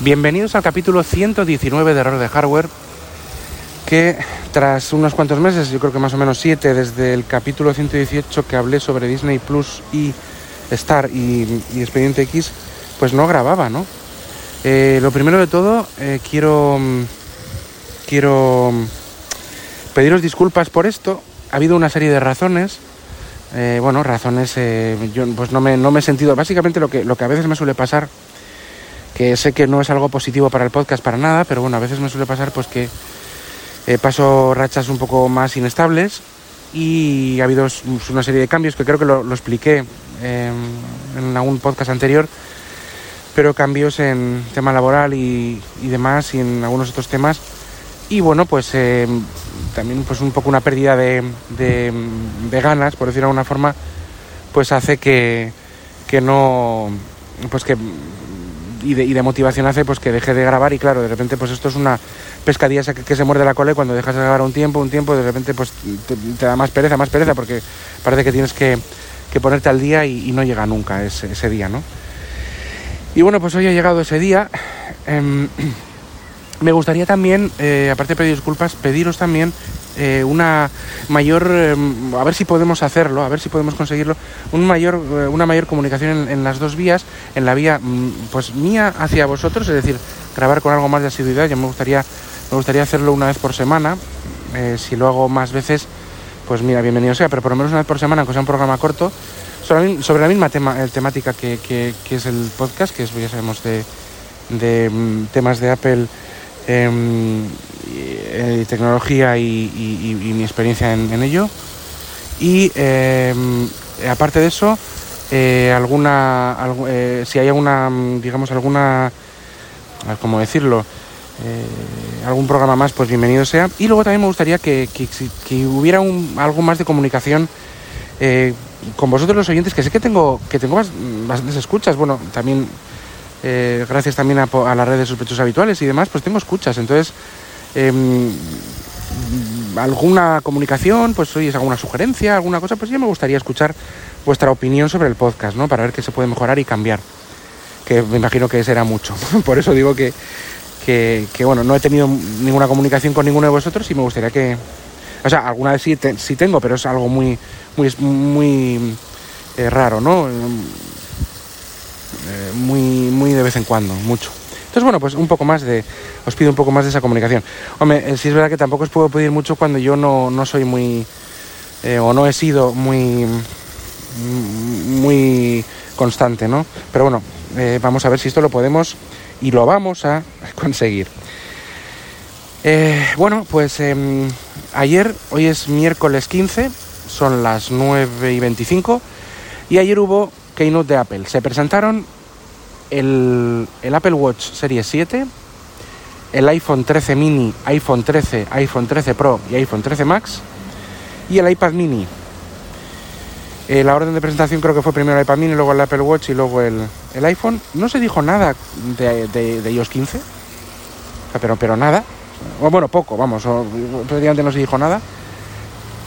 Bienvenidos al capítulo 119 de Error de Hardware, que tras unos cuantos meses, yo creo que más o menos siete, desde el capítulo 118 que hablé sobre Disney Plus y Star y, Expediente X, pues no grababa, ¿no? Eh, lo primero de todo, eh, quiero, quiero pediros disculpas por esto. Ha habido una serie de razones. Eh, bueno, razones, yo pues no me, no me he sentido, básicamente lo que, lo que a veces me suele pasar que sé que no es algo positivo para el podcast para nada, pero bueno, a veces me suele pasar pues que eh, paso rachas un poco más inestables y ha habido una serie de cambios que creo que lo, expliqué en algún podcast anterior, pero cambios en tema laboral y, demás y en algunos otros temas. Y bueno, pues eh, también pues un poco una pérdida de, de, ganas, por decirlo de alguna forma, pues hace que, que no, pues que y de, motivación hace pues que deje de grabar y claro, de repente pues esto es una pescadilla que, se muerde la cola y cuando dejas de grabar un tiempo, un tiempo, de repente pues te, da más pereza, más pereza porque parece que tienes que, ponerte al día y, no llega nunca ese, día, ¿no? Y bueno, pues hoy ha llegado ese día. Em, me gustaría también, eh, aparte de pedir disculpas, pediros también eh, una mayor, em, a ver si podemos hacerlo, a ver si podemos conseguirlo, un mayor, eh, una mayor comunicación en, las dos vías, en la vía mm, pues mía hacia vosotros, es decir, grabar con algo más de asiduidad. Yo me gustaría, me gustaría hacerlo una vez por semana. Eh, si lo hago más veces, pues mira, bienvenido sea, pero por lo menos una vez por semana, aunque sea un programa corto, sobre, la misma tema, temática que, que, es el podcast, que es, ya sabemos, de, de mm, temas de Apple. Em, eh, tecnología y, mi experiencia en, ello. Y em, aparte de eso, eh, alguna, eh, si hay alguna, digamos, alguna, ¿cómo decirlo? algún programa más, pues bienvenido sea. Y luego también me gustaría que, hubiera un, algo más de comunicación con vosotros los oyentes, que sé que tengo, que tengo bastantes escuchas. Bueno, también gracias también a, a, las redes sospechosos habituales y demás, pues tengo escuchas. Entonces, Em, alguna comunicación, pues oye, alguna sugerencia, alguna cosa, pues ya me gustaría escuchar vuestra opinión sobre el podcast, ¿no? Para ver qué se puede mejorar y cambiar. Que me imagino que será mucho. Por eso digo que, que, bueno, no he tenido ninguna comunicación con ninguno de vosotros y me gustaría que. O sea, alguna vez sí, tengo, pero es algo muy, muy, muy eh, raro, ¿no? Eh, muy, muy de vez en cuando, mucho. Entonces, bueno, pues un poco más de, os pido un poco más de esa comunicación. Hombre, eh, sí es verdad que tampoco os puedo pedir mucho cuando yo no, no soy muy, eh, o no he sido muy, muy constante, ¿no? Pero bueno, eh, vamos a ver si esto lo podemos y lo vamos a conseguir. bueno, pues em, ayer, hoy es miércoles 15, son las 9 y 25, y ayer hubo Keynote de Apple. Se presentaron el, Apple Watch Series 7, el iPhone 13 mini, iPhone 13, iPhone 13 Pro y iPhone 13 Max y el iPad mini. Eh, la orden de presentación creo que fue primero el iPad mini, luego el Apple Watch y luego el, iPhone. No se dijo nada de, de, iOS 15, pero, pero nada. O, bueno, poco, vamos, prácticamente no se dijo nada.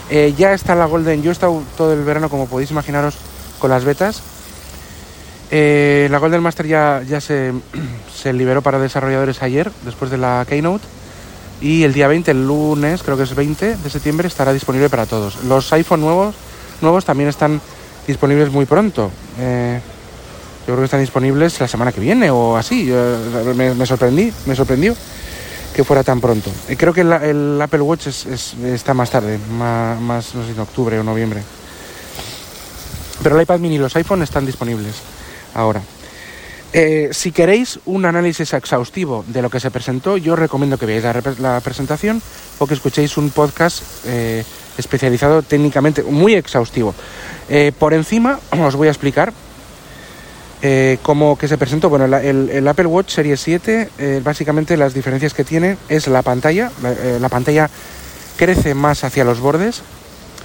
Eh, ya está la Golden, yo he estado todo el verano, como podéis imaginaros, con las betas eh, la Golden Master ya, se, liberó para desarrolladores ayer, después de la Keynote. Y el día 20, el lunes, creo que es 20 de septiembre, estará disponible para todos. Los iPhone nuevos, nuevos también están disponibles muy pronto. Eh, yo creo que están disponibles la semana que viene o así. me, sorprendí, me sorprendió que fuera tan pronto. Eh, creo que el, Apple Watch está más tarde, más, más, no sé, en octubre o noviembre. Pero el iPad mini y los iPhone están disponibles ahora. Eh, si queréis un análisis exhaustivo de lo que se presentó, yo recomiendo que veáis la, presentación o que escuchéis un podcast eh, especializado técnicamente, muy exhaustivo. Eh, por encima os voy a explicar cómo que se presentó. Bueno, el, Apple Watch Series 7, básicamente las diferencias que tiene es la pantalla. La, pantalla crece más hacia los bordes.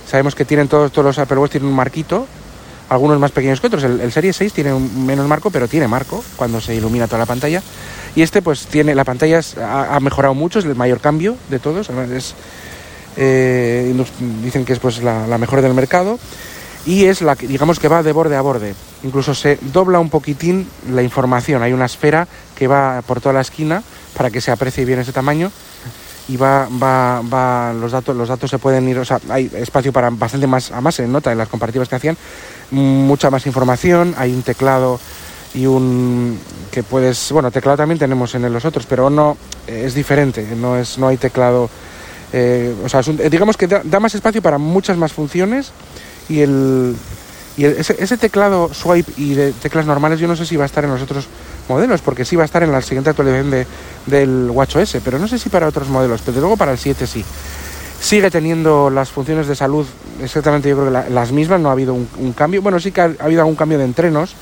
Sabemos que tienen todos, todos los Apple Watch tienen un marquito algunos más pequeños que otros. El, Serie 6 tiene menos marco, pero tiene marco cuando se ilumina toda la pantalla. Y este, pues, tiene la pantalla ha, mejorado mucho, es el mayor cambio de todos. Es, eh, dicen que es pues la, mejor del mercado y es la que, digamos que va de borde a borde. incluso se dobla un poquitín la información. Hay una esfera que va por toda la esquina para que se aprecie bien ese tamaño y va, va, va, los datos, los datos se pueden ir, o sea, hay espacio para bastante más, a más se nota en las comparativas que hacían, mucha más información, hay un teclado y un que puedes, bueno, teclado también tenemos en los otros, pero no es diferente, no es, no hay teclado, eh, o sea, digamos que da, más espacio para muchas más funciones y el y ese, ese, teclado swipe y de teclas normales yo no sé si va a estar en los otros modelos, porque sí va a estar en la siguiente actualización de, del WatchOS, pero no sé si para otros modelos, pero luego para el 7 sí. Sigue teniendo las funciones de salud exactamente yo creo que las mismas, no ha habido un, cambio. Bueno, sí que ha, habido algún cambio de entrenos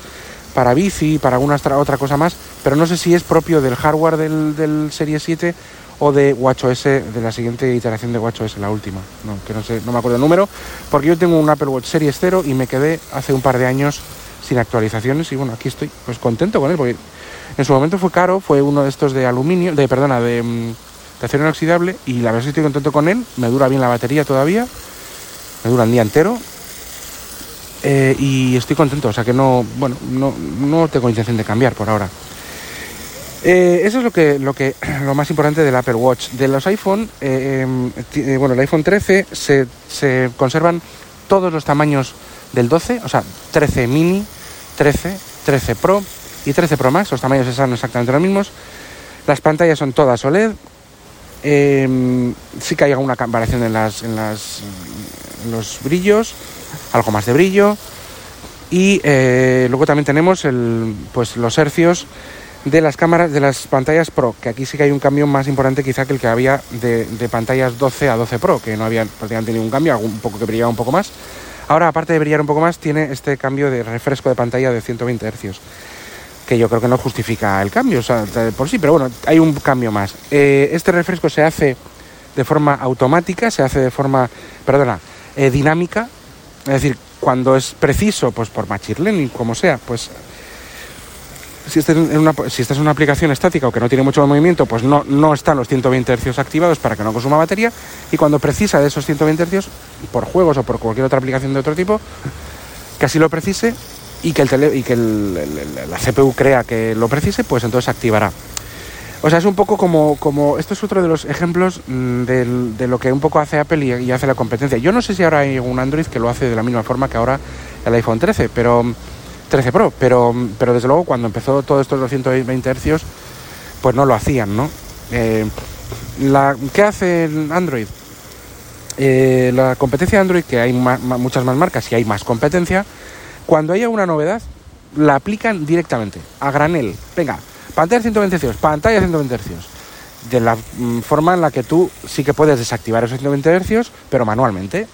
para bici, para alguna otra cosa más, pero no sé si es propio del hardware del, del Serie 7 o de WatchOS, de la siguiente iteración de WatchOS, la última, no, que no sé, no me acuerdo el número, porque yo tengo un Apple Watch Series 0 y me quedé hace un par de años sin actualizaciones y bueno, aquí estoy pues contento con él, porque en su momento fue caro, fue uno de estos de aluminio, de perdona, de, mm, de acero inoxidable y la verdad es que estoy contento con él, me dura bien la batería todavía, me dura el día entero eh, y estoy contento, o sea que no, bueno, no, no tengo intención de cambiar por ahora. Eh, eso es lo que, lo que lo más importante del Apple Watch. De los iPhone, eh, em, bueno, el iPhone 13 se, se, conservan todos los tamaños del 12, o sea, 13 mini, 13, 13 Pro y 13 Pro Max, los tamaños están exactamente los mismos. Las pantallas son todas OLED. Em, sí que hay alguna variación en, las, en, las, los brillos, algo más de brillo. Y eh, luego también tenemos el, pues, los hercios de las cámaras, de las pantallas Pro, que aquí sí que hay un cambio más importante quizá que el que había de, de pantallas 12 a 12 Pro, que no había prácticamente ningún cambio, un poco que brillaba un poco más. Ahora, aparte de brillar un poco más, tiene este cambio de refresco de pantalla de 120 Hz que yo creo que no justifica el cambio, o sea, por sí, pero bueno, hay un cambio más. Eh, este refresco se hace de forma automática, se hace de forma, perdona, eh, dinámica, es decir, cuando es preciso, pues por machine learning, como sea, pues si estás, en una, si estás en una aplicación estática o que no tiene mucho movimiento, pues no, no están los 120 Hz activados para que no consuma batería. Y cuando precisa de esos 120 Hz, por juegos o por cualquier otra aplicación de otro tipo, que así lo precise, y que, el y que la CPU crea que lo precise, pues entonces activará. O sea, es un poco como, como esto es otro de los ejemplos mm, de lo que un poco hace Apple y, hace la competencia. Yo no sé si ahora hay un Android que lo hace de la misma forma que ahora el iPhone 13, pero 13 Pro, pero, pero desde luego cuando empezó todo esto de los 120 Hz, pues no lo hacían, ¿no? Eh, la, ¿Qué hace Android? Eh, la competencia de Android, que hay muchas más marcas y hay más competencia, cuando haya una novedad, la aplican directamente, a granel. Venga, pantalla 120 Hz, pantalla 120 Hz. De la mm, forma en la que tú sí que puedes desactivar esos 120 Hz, pero manualmente.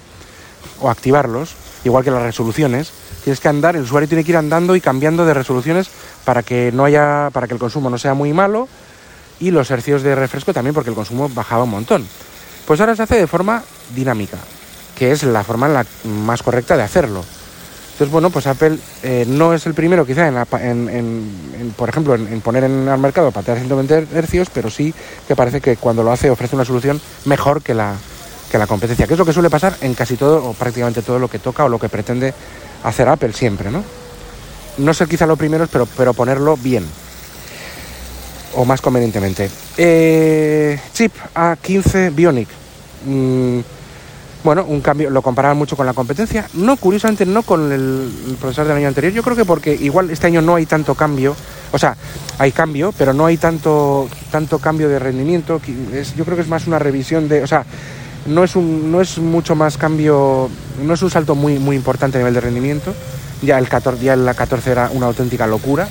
O activarlos, igual que las resoluciones. Tienes que andar, el usuario tiene que ir andando y cambiando de resoluciones para que no haya, para que el consumo no sea muy malo. Y los hercios de refresco también, porque el consumo bajaba un montón. Pues ahora se hace de forma dinámica, que es la forma la más correcta de hacerlo. Entonces, bueno, pues Apple eh, no es el primero quizá en, por ejemplo, en, poner en el mercado pantallas 120 Hz, pero sí que parece que cuando lo hace ofrece una solución mejor que la, que la competencia, que es lo que suele pasar en casi todo o prácticamente todo lo que toca o lo que pretende hacer Apple siempre, ¿no? No ser quizá lo primero, pero, pero ponerlo bien o más convenientemente. Eh, chip A15 Bionic. Mm, bueno, un cambio, lo comparaban mucho con la competencia, no, curiosamente no con el, profesor del año anterior, yo creo que porque igual este año no hay tanto cambio, o sea, hay cambio, pero no hay tanto, tanto cambio de rendimiento, yo creo que es más una revisión de, o sea, no es, un, no es mucho más cambio, no es un salto muy, muy importante a nivel de rendimiento, ya el 14, ya la 14 era una auténtica locura,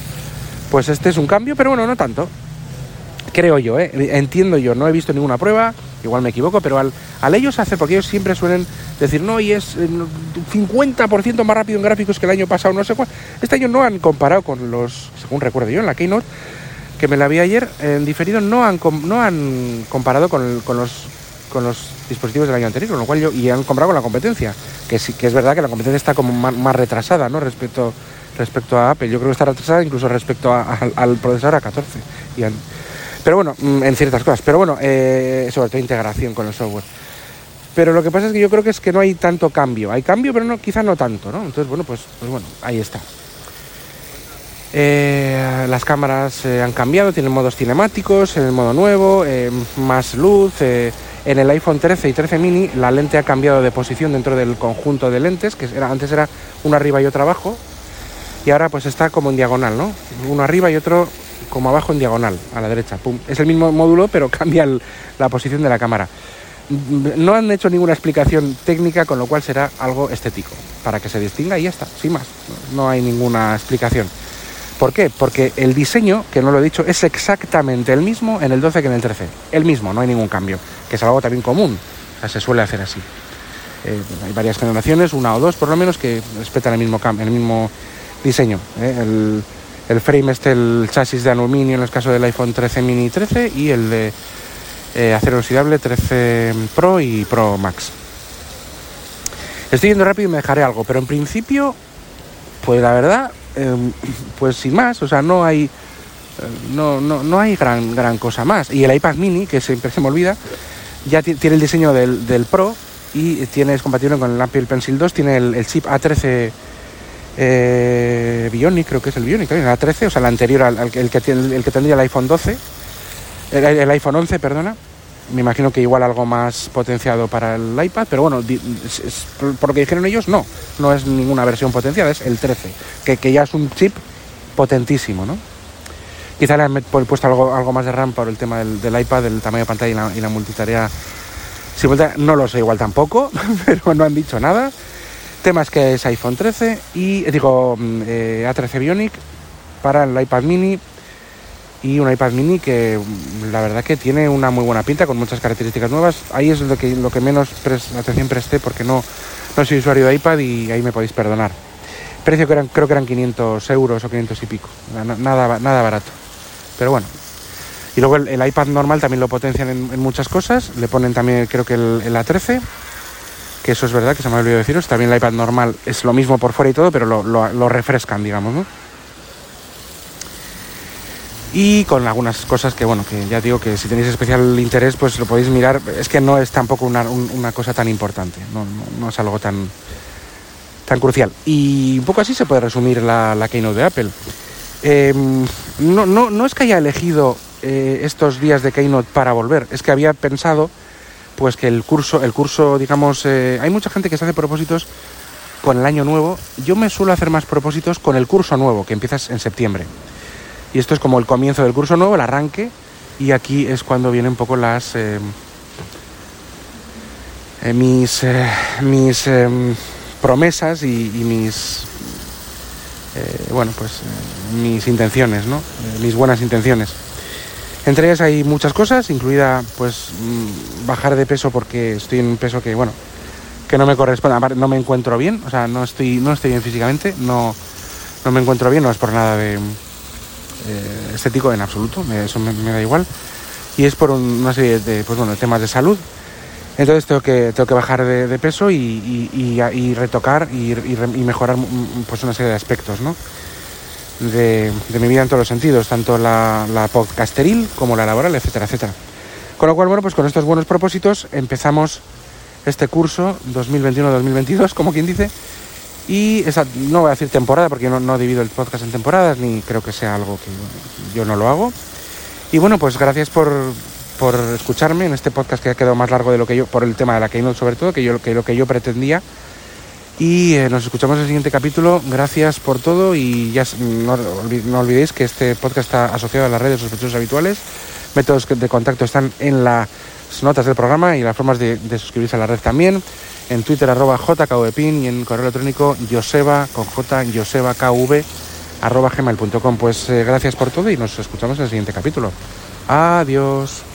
pues este es un cambio, pero bueno, no tanto, creo yo, ¿eh? entiendo yo, no he visto ninguna prueba, igual me equivoco, pero al, al ellos hacer, porque ellos siempre suelen decir, no, y es 50% más rápido en gráficos que el año pasado, no sé cuál. Este año no han comparado con los, según recuerdo yo, en la Keynote, que me la vi ayer en diferido, no han, no han comparado con, los, con los dispositivos del año anterior, con lo cual yo, y han comparado con la competencia, que sí, que es verdad que la competencia está como más, retrasada, ¿no? Respecto, respecto a Apple. Yo creo que está retrasada incluso respecto al procesador A14. Y pero bueno, mm, en ciertas cosas. Pero bueno, eh, sobre todo integración con el software. Pero lo que pasa es que yo creo que es que no hay tanto cambio. Hay cambio, pero no, quizá no tanto, ¿no? Entonces, bueno, pues, pues bueno, ahí está. Eh, las cámaras eh, han cambiado, tienen modos cinemáticos, en el modo nuevo, más luz. en el iPhone 13 y 13 mini la lente ha cambiado de posición dentro del conjunto de lentes, que era, antes era uno arriba y otro abajo, y ahora pues está como en diagonal, ¿no? Uno arriba y otro como abajo en diagonal, a la derecha. Es el mismo módulo, pero cambia la posición de la cámara. No han hecho ninguna explicación técnica, con lo cual será algo estético, para que se distinga y ya está, sin más. No hay ninguna explicación. ¿Por qué? Porque el diseño, que no lo he dicho, es exactamente el mismo en el 12 que en el 13. El mismo, no hay ningún cambio, que es algo también común. O sea, se suele hacer así. Eh, hay varias generaciones, una o dos por lo menos, que respetan el mismo, el diseño. ¿eh? El frame este, el chasis de aluminio en el caso del iPhone 13 mini 13 y el de eh, acero oxidable 13 Pro y Pro Max. Estoy yendo rápido y me dejaré algo, pero en principio, pues la verdad, em, pues sin más, o sea, no hay, eh, no, no, no, hay gran, gran cosa más. Y el iPad mini, que siempre se me olvida, ya tiene el diseño del, Pro y tiene, es compatible con el Apple Pencil 2, tiene el, chip A13 eh, Bionic, creo que es el Bionic, el A13, o sea, el anterior al, el, que el que tendría el iPhone 12 el, iPhone 11, perdona. Me imagino que igual algo más potenciado para el iPad, pero bueno, por lo que dijeron ellos, no, no es ninguna versión potenciada, es el 13, que, ya es un chip potentísimo, ¿no? Quizá le han puesto algo, algo más de RAM por el tema del, iPad, del tamaño de pantalla y la, y la multitarea simultánea. No lo sé igual tampoco, pero no han dicho nada. Temas que es iPhone 13 y, digo, mm, eh, A13 Bionic para el iPad mini y un iPad mini que mm, la verdad que tiene una muy buena pinta con muchas características nuevas. Ahí es lo que, lo que menos atención presté porque no, no soy usuario de iPad y ahí me podéis perdonar. Precio que eran, creo que eran 500 euros o 500 y pico, nada, nada barato. Pero bueno. Y luego el, iPad normal también lo potencian en, muchas cosas. Le ponen también creo que el, A13, que eso es verdad, que se me ha olvidado deciros. También el iPad normal es lo mismo por fuera y todo, pero lo, lo, refrescan, digamos, ¿no? y con algunas cosas que, bueno, que ya digo que si tenéis especial interés, pues lo podéis mirar. Es que no es tampoco una, cosa tan importante, no, es algo tan, tan crucial. Y un poco así se puede resumir la, la Keynote de Apple. Em, no, no, no es que haya elegido eh, estos días de Keynote para volver, es que había pensado pues que el curso, el curso, digamos, eh, hay mucha gente que se hace propósitos con el año nuevo. Yo me suelo hacer más propósitos con el curso nuevo, que empiezas en septiembre. Y esto es como el comienzo del curso nuevo, el arranque, y aquí es cuando vienen un poco las... Eh, eh, mis eh, mis promesas y, mis bueno pues mis intenciones no mis buenas intenciones entre ellas hay muchas cosas incluida pues mm, bajar de peso porque estoy en un peso que bueno que no me corresponde no me encuentro bien o sea no estoy no estoy bien físicamente no no me encuentro bien no es por nada eh, estético en absoluto, eso me, da igual. Y es por una serie de pues bueno, temas de salud. Entonces tengo que, tengo que bajar de, peso y, retocar y, mejorar pues una serie de aspectos ¿no? De, mi vida en todos los sentidos, tanto la, la podcasteril como la laboral, etcétera, etcétera. Con lo cual, bueno, pues con estos buenos propósitos empezamos este curso 2021-2022, como quien dice, y esa, no voy a decir temporada porque no, no divido el podcast en temporadas, ni creo que sea algo que yo no lo hago. Y bueno, pues gracias por, por escucharme en este podcast que ha quedado más largo de lo que yo, por el tema de la Keynote sobre todo, que, yo, que lo que yo pretendía. Y eh, nos escuchamos en el siguiente capítulo. Gracias por todo y ya no, no, olvidéis que este podcast está asociado a las redes sospechosos habituales. Métodos de contacto están en las notas del programa y las formas de, de suscribirse a la red también en Twitter arroba jkvpin y en correo electrónico joseba con j joseba kv arroba gmail.com. Pues eh, gracias por todo y nos escuchamos en el siguiente capítulo. Adiós.